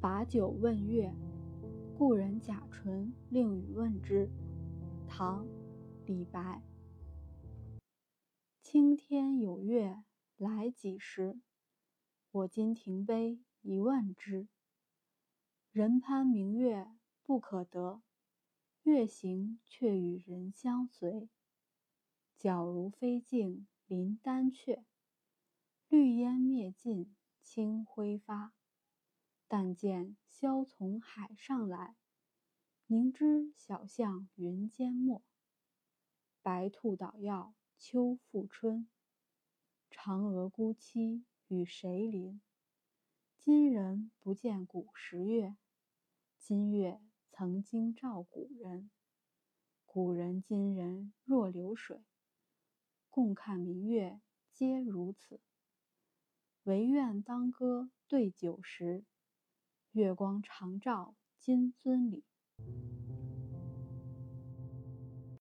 把酒问月，故人贾醇令与问之。唐·李白。青天有月来几时？我今停杯一问之。人攀明月不可得，月行却与人相随。皎如飞镜临丹阙，绿烟灭尽清辉发。但见萧从海上来，凝知小象云间没。白兔捣药秋复春，嫦娥孤栖与谁邻？今人不见古时月，今月曾经照古人。古人今人若流水，共看明月皆如此。唯愿当歌对酒时。月光常照金樽里。